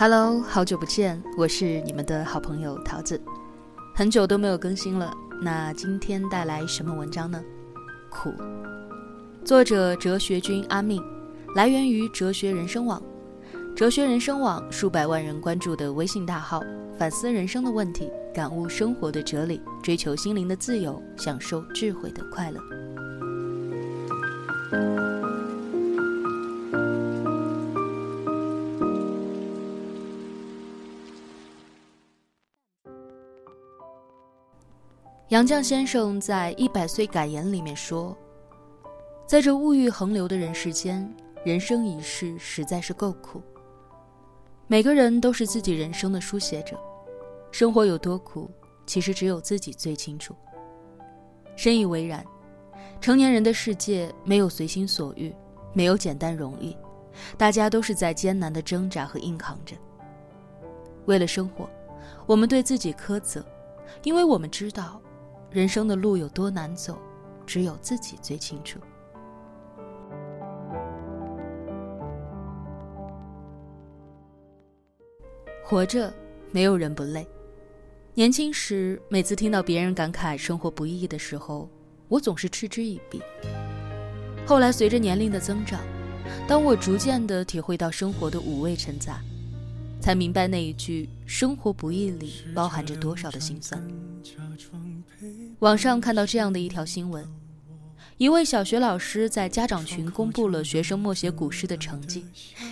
Hello，好久不见，我是你们的好朋友桃子，很久都没有更新了。那今天带来什么文章呢？苦，作者哲学君阿命，来源于哲学人生网。哲学人生网数百万人关注的微信大号，反思人生的问题，感悟生活的哲理，追求心灵的自由，享受智慧的快乐。杨绛先生在《一百岁感言》里面说：“在这物欲横流的人世间，人生一世实在是够苦。每个人都是自己人生的书写者，生活有多苦，其实只有自己最清楚。深以为然。成年人的世界没有随心所欲，没有简单容易，大家都是在艰难的挣扎和硬扛着。为了生活，我们对自己苛责，因为我们知道。”人生的路有多难走，只有自己最清楚。活着，没有人不累。年轻时，每次听到别人感慨生活不易的时候，我总是嗤之以鼻。后来，随着年龄的增长，当我逐渐的体会到生活的五味陈杂。才明白那一句“生活不易”里包含着多少的心酸。网上看到这样的一条新闻：一位小学老师在家长群公布了学生默写古诗的成绩，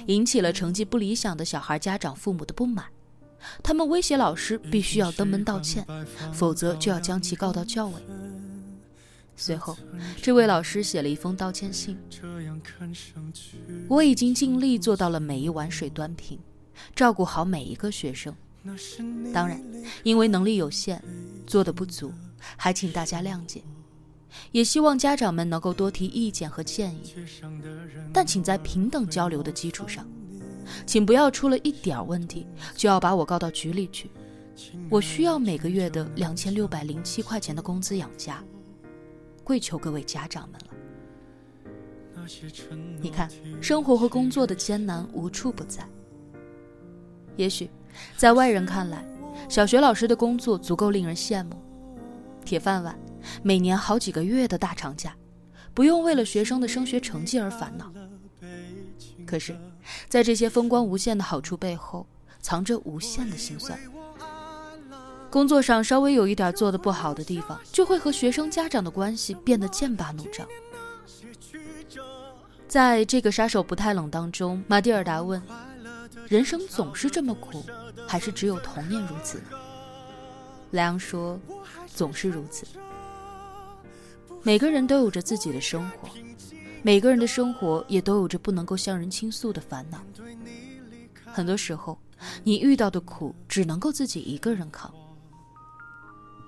引起了成绩不理想的小孩家长父母的不满。他们威胁老师必须要登门道歉，否则就要将其告到教委。随后，这位老师写了一封道歉信：“我已经尽力做到了每一碗水端平。”照顾好每一个学生，当然，因为能力有限，做的不足，还请大家谅解。也希望家长们能够多提意见和建议，但请在平等交流的基础上，请不要出了一点问题就要把我告到局里去。我需要每个月的两千六百零七块钱的工资养家，跪求各位家长们了。你看，生活和工作的艰难无处不在。也许，在外人看来，小学老师的工作足够令人羡慕，铁饭碗，每年好几个月的大长假，不用为了学生的升学成绩而烦恼。可是，在这些风光无限的好处背后，藏着无限的心酸。工作上稍微有一点做的不好的地方，就会和学生家长的关系变得剑拔弩张。在这个杀手不太冷当中，马蒂尔达问。人生总是这么苦，还是只有童年如此呢？莱昂说：“总是如此。每个人都有着自己的生活，每个人的生活也都有着不能够向人倾诉的烦恼。很多时候，你遇到的苦只能够自己一个人扛。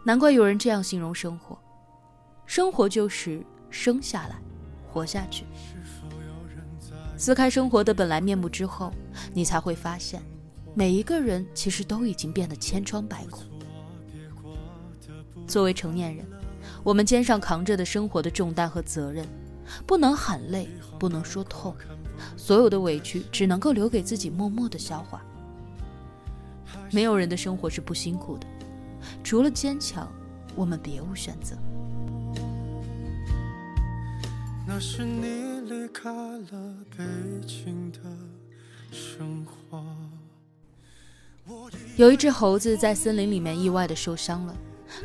难怪有人这样形容生活：生活就是生下来，活下去。”撕开生活的本来面目之后，你才会发现，每一个人其实都已经变得千疮百孔。作为成年人，我们肩上扛着的生活的重担和责任，不能喊累，不能说痛，所有的委屈只能够留给自己默默的消化。没有人的生活是不辛苦的，除了坚强，我们别无选择。那是你离开了北京的生活。有一只猴子在森林里面意外的受伤了，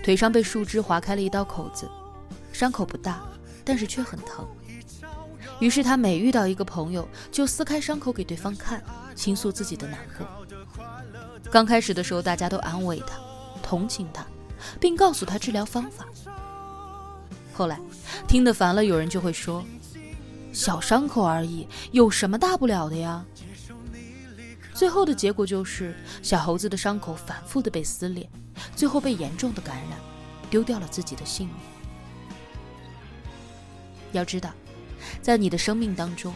腿上被树枝划开了一道口子，伤口不大，但是却很疼。于是他每遇到一个朋友，就撕开伤口给对方看，倾诉自己的难过。刚开始的时候，大家都安慰他，同情他，并告诉他治疗方法。后来，听得烦了，有人就会说：“小伤口而已，有什么大不了的呀？”最后的结果就是，小猴子的伤口反复的被撕裂，最后被严重的感染，丢掉了自己的性命。要知道，在你的生命当中，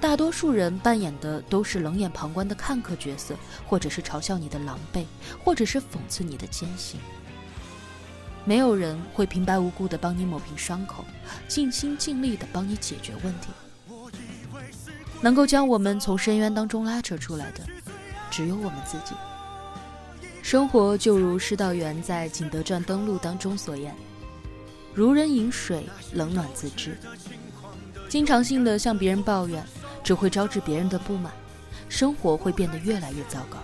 大多数人扮演的都是冷眼旁观的看客角色，或者是嘲笑你的狼狈，或者是讽刺你的艰辛。没有人会平白无故的帮你抹平伤口，尽心尽力的帮你解决问题。能够将我们从深渊当中拉扯出来的，只有我们自己。生活就如施道元在《景德传登录》当中所言：“如人饮水，冷暖自知。”经常性的向别人抱怨，只会招致别人的不满，生活会变得越来越糟糕。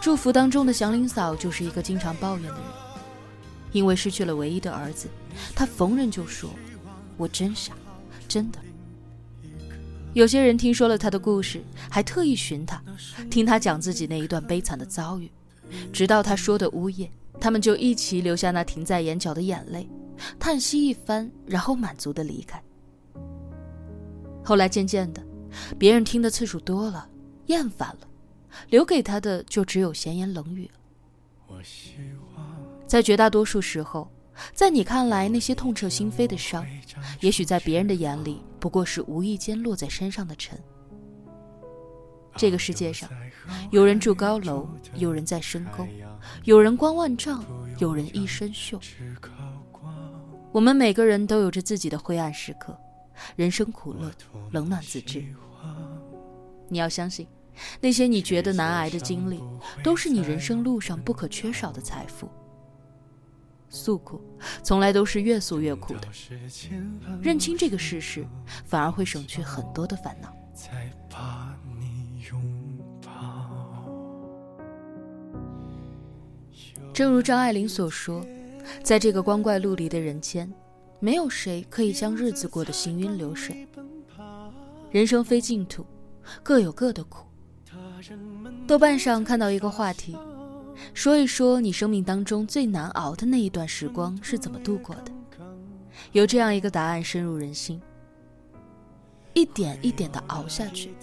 祝福当中的祥林嫂就是一个经常抱怨的人，因为失去了唯一的儿子，她逢人就说：“我真傻，真的。”有些人听说了他的故事，还特意寻他，听他讲自己那一段悲惨的遭遇，直到他说的呜咽，他们就一起流下那停在眼角的眼泪，叹息一番，然后满足的离开。后来渐渐的，别人听的次数多了，厌烦了，留给他的就只有闲言冷语了。在绝大多数时候。在你看来，那些痛彻心扉的伤，也许在别人的眼里不过是无意间落在身上的尘。这个世界上，有人住高楼，有人在深沟，有人光万丈，有人一身锈。我们每个人都有着自己的灰暗时刻，人生苦乐，冷暖自知。你要相信，那些你觉得难挨的经历，都是你人生路上不可缺少的财富。诉苦，从来都是越诉越苦的。认清这个事实，反而会省去很多的烦恼。正如张爱玲所说，在这个光怪陆离的人间，没有谁可以将日子过得行云流水。人生非净土，各有各的苦。豆瓣上看到一个话题。说一说你生命当中最难熬的那一段时光是怎么度过的？有这样一个答案深入人心。一点一点的熬下去，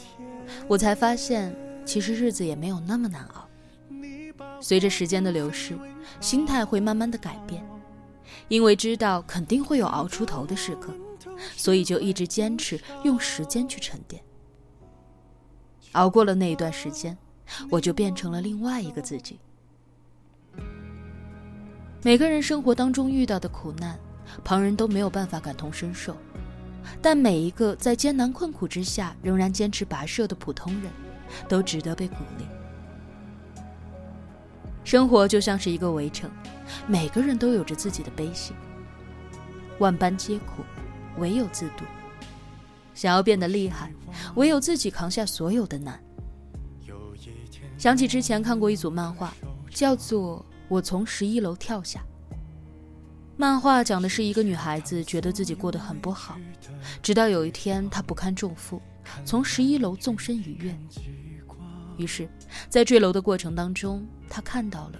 我才发现其实日子也没有那么难熬。随着时间的流逝，心态会慢慢的改变，因为知道肯定会有熬出头的时刻，所以就一直坚持用时间去沉淀。熬过了那一段时间，我就变成了另外一个自己。每个人生活当中遇到的苦难，旁人都没有办法感同身受，但每一个在艰难困苦之下仍然坚持跋涉的普通人，都值得被鼓励。生活就像是一个围城，每个人都有着自己的悲喜。万般皆苦，唯有自渡。想要变得厉害，唯有自己扛下所有的难。想起之前看过一组漫画，叫做。我从十一楼跳下。漫画讲的是一个女孩子觉得自己过得很不好，直到有一天她不堪重负，从十一楼纵身一跃。于是，在坠楼的过程当中，她看到了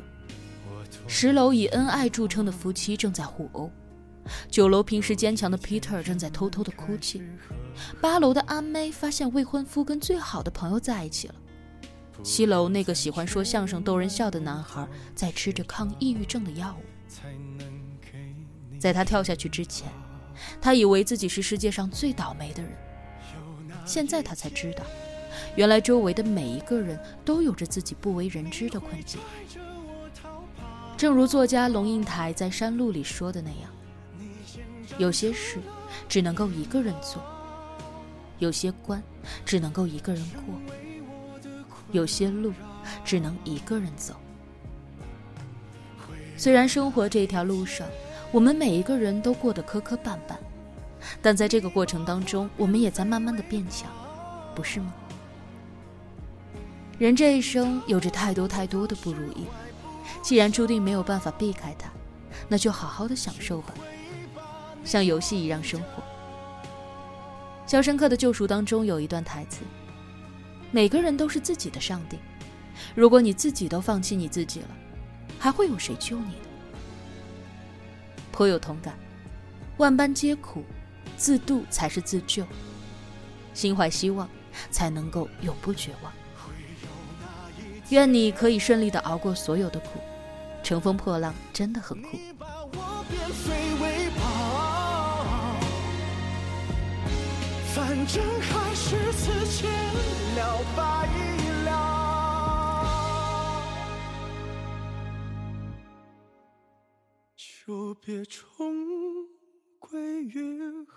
十楼以恩爱著称的夫妻正在互殴，九楼平时坚强的 Peter 正在偷偷的哭泣，八楼的阿妹发现未婚夫跟最好的朋友在一起了。七楼那个喜欢说相声逗人笑的男孩，在吃着抗抑郁症的药物。在他跳下去之前，他以为自己是世界上最倒霉的人。现在他才知道，原来周围的每一个人都有着自己不为人知的困境。正如作家龙应台在《山路》里说的那样：“有些事只能够一个人做，有些关只能够一个人过。”有些路只能一个人走。虽然生活这条路上，我们每一个人都过得磕磕绊绊，但在这个过程当中，我们也在慢慢的变强，不是吗？人这一生有着太多太多的不如意，既然注定没有办法避开它，那就好好的享受吧，像游戏一样生活。《肖申克的救赎》当中有一段台词。每个人都是自己的上帝，如果你自己都放弃你自己了，还会有谁救你呢？颇有同感，万般皆苦，自渡才是自救。心怀希望，才能够永不绝望。愿你可以顺利的熬过所有的苦，乘风破浪真的很酷。反正还是此前了白了，就别重归于好。